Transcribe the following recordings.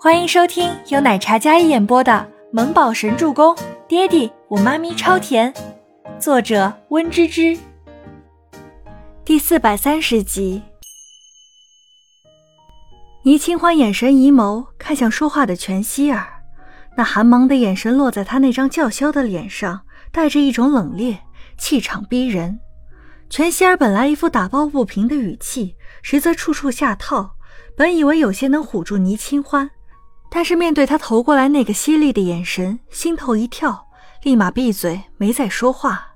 欢迎收听由奶茶嘉一演播的《萌宝神助攻》，爹地我妈咪超甜，作者温芝芝。第四百三十集。倪清欢眼神疑眸，看向说话的全希儿，那寒芒的眼神落在他那张叫嚣的脸上，带着一种冷冽，气场逼人。全希儿本来一副打抱不平的语气，实则处处下套。本以为有些能唬住倪清欢，但是面对他投过来那个犀利的眼神，心头一跳，立马闭嘴，没再说话。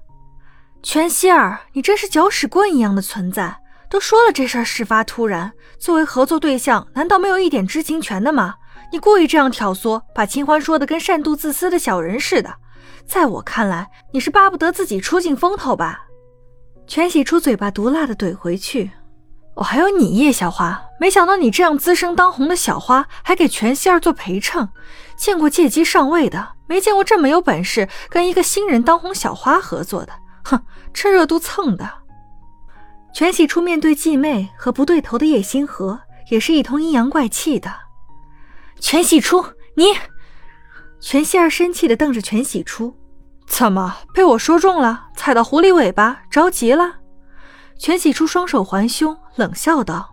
全希儿，你真是搅屎棍一样的存在！都说了这事儿事发突然，作为合作对象，难道没有一点知情权的吗？你故意这样挑唆，把清欢说的跟善妒自私的小人似的。在我看来，你是巴不得自己出尽风头吧？全喜初嘴巴毒辣的怼回去：“哦，还有你叶小花，没想到你这样资深当红的小花，还给全希儿做陪衬。见过借机上位的，没见过这么有本事跟一个新人当红小花合作的。哼，趁热度蹭的。”全喜初面对继妹和不对头的叶星河，也是一通阴阳怪气的。全喜初，你！全希儿生气的瞪着全喜初。怎么被我说中了？踩到狐狸尾巴，着急了？全喜初双手环胸，冷笑道：“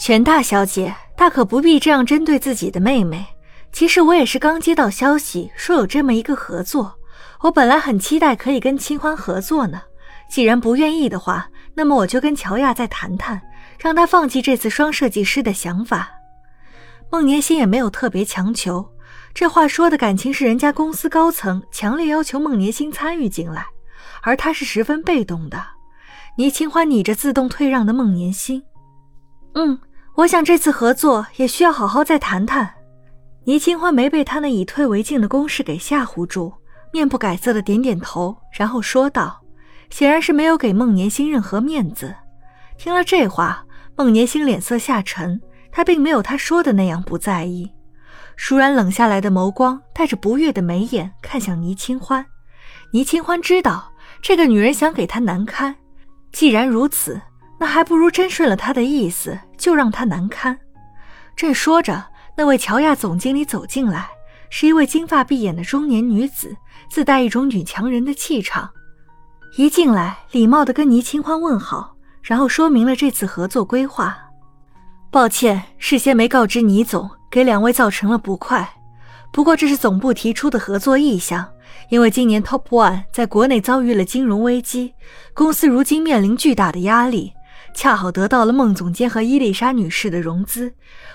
全大小姐，大可不必这样针对自己的妹妹。其实我也是刚接到消息，说有这么一个合作。我本来很期待可以跟清欢合作呢。既然不愿意的话，那么我就跟乔亚再谈谈，让他放弃这次双设计师的想法。孟年心也没有特别强求。”这话说的感情是人家公司高层强烈要求孟年星参与进来，而他是十分被动的。倪清欢拟着自动退让的孟年星，嗯，我想这次合作也需要好好再谈谈。倪清欢没被他那以退为进的攻势给吓唬住，面不改色的点点头，然后说道：“显然是没有给孟年星任何面子。”听了这话，孟年星脸色下沉，他并没有他说的那样不在意。倏然冷下来的眸光，带着不悦的眉眼看向倪清欢。倪清欢知道这个女人想给他难堪，既然如此，那还不如真顺了他的意思，就让他难堪。正说着，那位乔亚总经理走进来，是一位金发碧眼的中年女子，自带一种女强人的气场。一进来，礼貌地跟倪清欢问好，然后说明了这次合作规划。抱歉，事先没告知倪总。给两位造成了不快，不过这是总部提出的合作意向。因为今年 Top One 在国内遭遇了金融危机，公司如今面临巨大的压力，恰好得到了孟总监和伊丽莎女士的融资。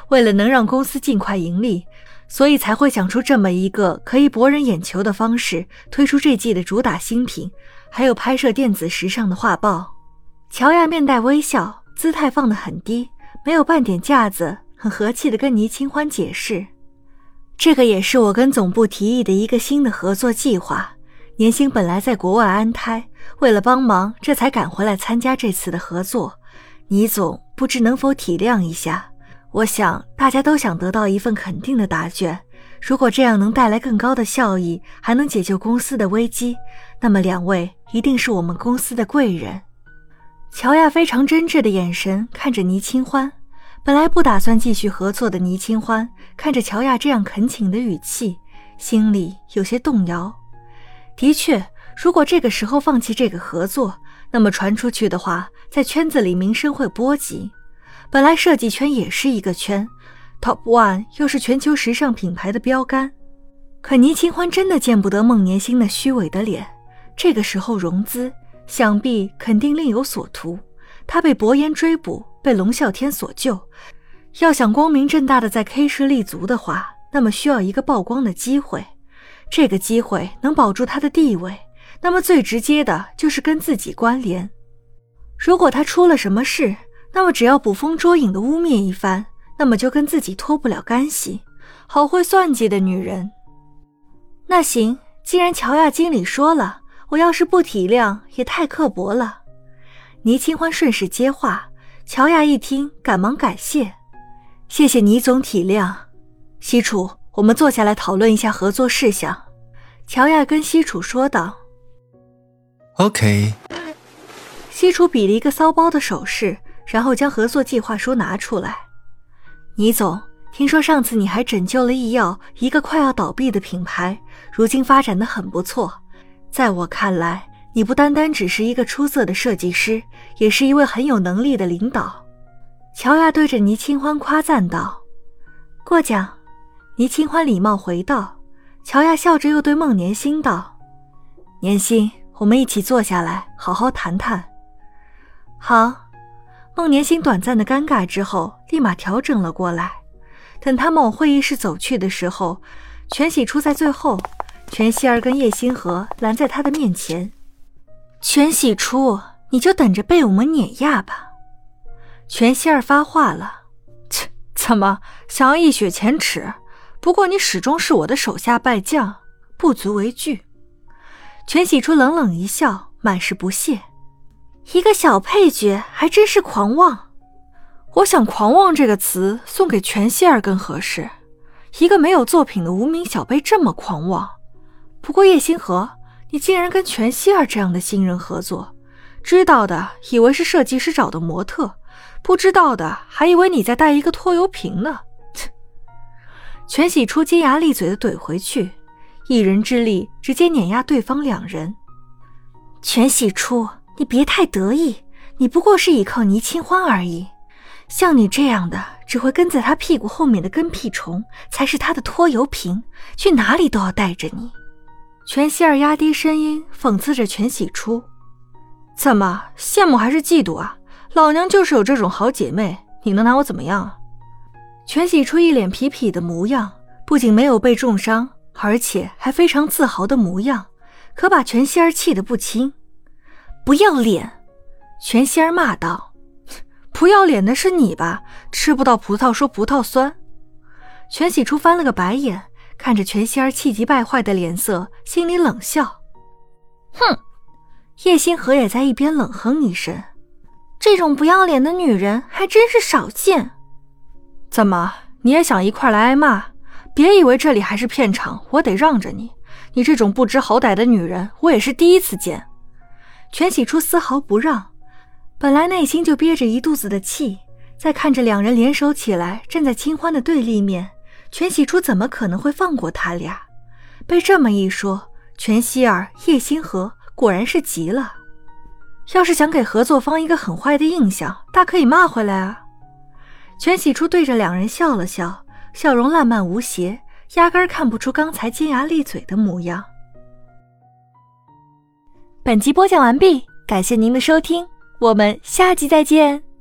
为了能让公司尽快盈利，所以才会想出这么一个可以博人眼球的方式，推出这季的主打新品，还有拍摄电子时尚的画报。乔亚面带微笑，姿态放得很低，没有半点架子。很和气的跟倪清欢解释，这个也是我跟总部提议的一个新的合作计划。年星本来在国外安胎，为了帮忙，这才赶回来参加这次的合作。倪总不知能否体谅一下？我想大家都想得到一份肯定的答卷。如果这样能带来更高的效益，还能解救公司的危机，那么两位一定是我们公司的贵人。乔亚非常真挚的眼神看着倪清欢。本来不打算继续合作的倪清欢，看着乔亚这样恳请的语气，心里有些动摇。的确，如果这个时候放弃这个合作，那么传出去的话，在圈子里名声会波及。本来设计圈也是一个圈，Top One 又是全球时尚品牌的标杆。可倪清欢真的见不得孟年星那虚伪的脸。这个时候融资，想必肯定另有所图。他被薄言追捕。被龙啸天所救，要想光明正大的在 K 市立足的话，那么需要一个曝光的机会。这个机会能保住他的地位，那么最直接的就是跟自己关联。如果他出了什么事，那么只要捕风捉影的污蔑一番，那么就跟自己脱不了干系。好会算计的女人。那行，既然乔亚经理说了，我要是不体谅，也太刻薄了。倪清欢顺势接话。乔亚一听，赶忙感谢：“谢谢倪总体谅。”西楚，我们坐下来讨论一下合作事项。”乔亚跟西楚说道。“OK。”西楚比了一个骚包的手势，然后将合作计划书拿出来。“倪总，听说上次你还拯救了易药，一个快要倒闭的品牌，如今发展的很不错。在我看来，你不单单只是一个出色的设计师，也是一位很有能力的领导。乔亚对着倪清欢夸赞道：“过奖。”倪清欢礼貌回道。乔亚笑着又对孟年星道：“年星，我们一起坐下来，好好谈谈。”好。孟年星短暂的尴尬之后，立马调整了过来。等他们往会议室走去的时候，全喜初在最后，全希儿跟叶星河拦在他的面前。全喜初，你就等着被我们碾压吧！全希儿发话了：“切，怎么想要一雪前耻？不过你始终是我的手下败将，不足为惧。”全喜初冷冷一笑，满是不屑：“一个小配角，还真是狂妄。”我想“狂妄”这个词送给全希儿更合适。一个没有作品的无名小辈这么狂妄。不过叶星河，你竟然跟全希儿这样的新人合作，知道的以为是设计师找的模特，不知道的还以为你在带一个拖油瓶呢。全喜初尖牙利嘴的怼回去，一人之力直接碾压对方两人。全喜初，你别太得意，你不过是倚靠倪清欢而已。像你这样的只会跟在他屁股后面的跟屁虫，才是他的拖油瓶，去哪里都要带着你。全希儿压低声音讽刺着全喜初：“怎么羡慕还是嫉妒啊？老娘就是有这种好姐妹，你能拿我怎么样？”全喜初一脸痞痞的模样，不仅没有被重伤，而且还非常自豪的模样，可把全希儿气得不轻。不要脸！全希儿骂道。不要脸的是你吧？吃不到葡萄说葡萄酸。全喜初翻了个白眼，看着全希儿气急败坏的脸色，心里冷笑：“哼！”叶星河也在一边冷哼一声：“这种不要脸的女人还真是少见。”怎么，你也想一块来挨骂？别以为这里还是片场，我得让着你。你这种不知好歹的女人，我也是第一次见。全喜初丝毫不让。本来内心就憋着一肚子的气，再看着两人联手起来站在清欢的对立面，全喜初怎么可能会放过他俩？被这么一说，全希儿、叶星河果然是急了。要是想给合作方一个很坏的印象，大可以骂回来啊！全喜初对着两人笑了笑，笑容烂漫无邪，压根看不出刚才尖牙利嘴的模样。本集播讲完毕，感谢您的收听。我们下集再见。